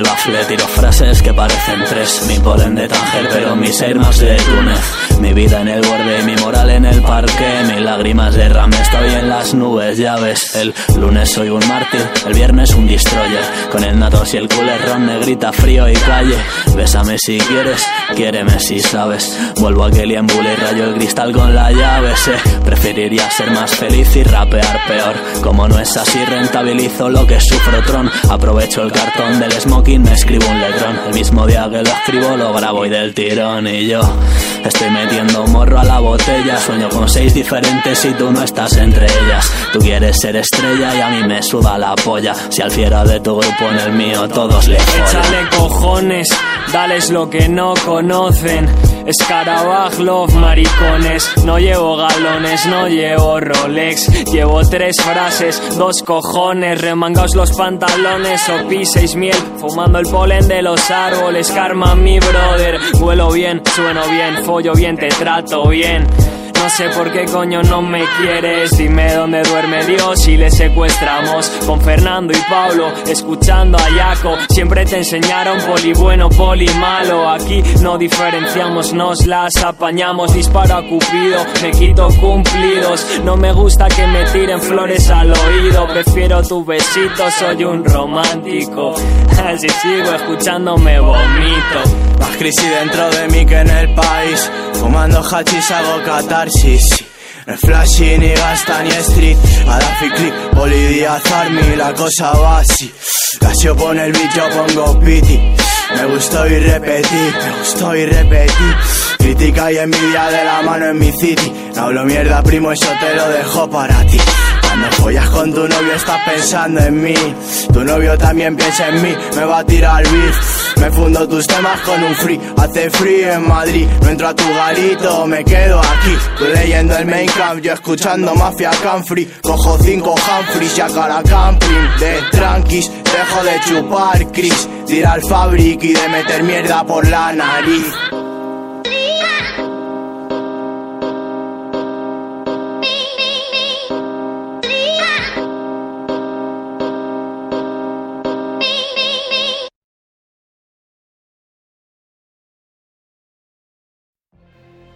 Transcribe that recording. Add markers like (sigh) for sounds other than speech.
El bafle, tiro frases que parecen tres. Mi polen de Tánger, pero mis más de Túnez. Mi vida en el borde, mi moral en el parque. Mis lágrimas de rame, estoy en las nubes, ya ves. El lunes soy un mártir, el viernes un destroyer. Con el natos y el culerrón, negrita, frío y calle. Bésame si quieres, quiéreme si sabes. Vuelvo a Kelly en bule y rayo el cristal con la llave. Sé, preferiría ser más feliz y rapear peor. Como no es así, rentabilizo lo que sufro tron. Aprovecho el cartón del smoking, me escribo un letrón. El mismo día que lo escribo, lo grabo y del tirón. Y yo estoy metiendo morro a la botella. Sueño con seis diferentes y tú no estás entre ellas. Tú quieres ser estrella y a mí me suda la polla. Si al fiera de tu grupo en el mío todos le. Échale cojones, dales lo que no conocen. Escarabaj, love, maricones. No llevo galones, no llevo Rolex. Llevo tres frases, dos cojones. Remangaos los pantalones o piseis miel. Fumando el polen de los árboles. Karma, mi brother. Vuelo bien, sueno bien, follo bien, te trato bien. No sé por qué coño no me quieres. Dime dónde duerme Dios y le secuestramos. Con Fernando y Pablo, escuchando a Yaco. Siempre te enseñaron poli bueno, poli malo. Aquí no diferenciamos, nos las apañamos. Disparo a Cupido, me quito cumplidos. No me gusta que me tiren flores al oído. Prefiero tu besito, soy un romántico. (laughs) Si sigo escuchando, me vomito. Más crisis dentro de mí que en el país. Fumando hachís hago catarsis. No es flashy ni gasta ni street. Gaddafi click, Bolivia Army, la cosa va así. Casio pone el bicho, pongo piti. Me gustó y repetí, me gustó y repetí. Crítica y envidia de la mano en mi city. No hablo mierda, primo, eso te lo dejo para ti. Cuando follas con tu novio estás pensando en mí Tu novio también piensa en mí, me va a tirar beef Me fundo tus temas con un free. Hace frío en Madrid, no entro a tu garito Me quedo aquí, tú leyendo el main camp Yo escuchando Mafia Canfree Cojo cinco Humphreys y a cara camping. De tranquis, dejo de chupar Chris Tira al fabric y de meter mierda por la nariz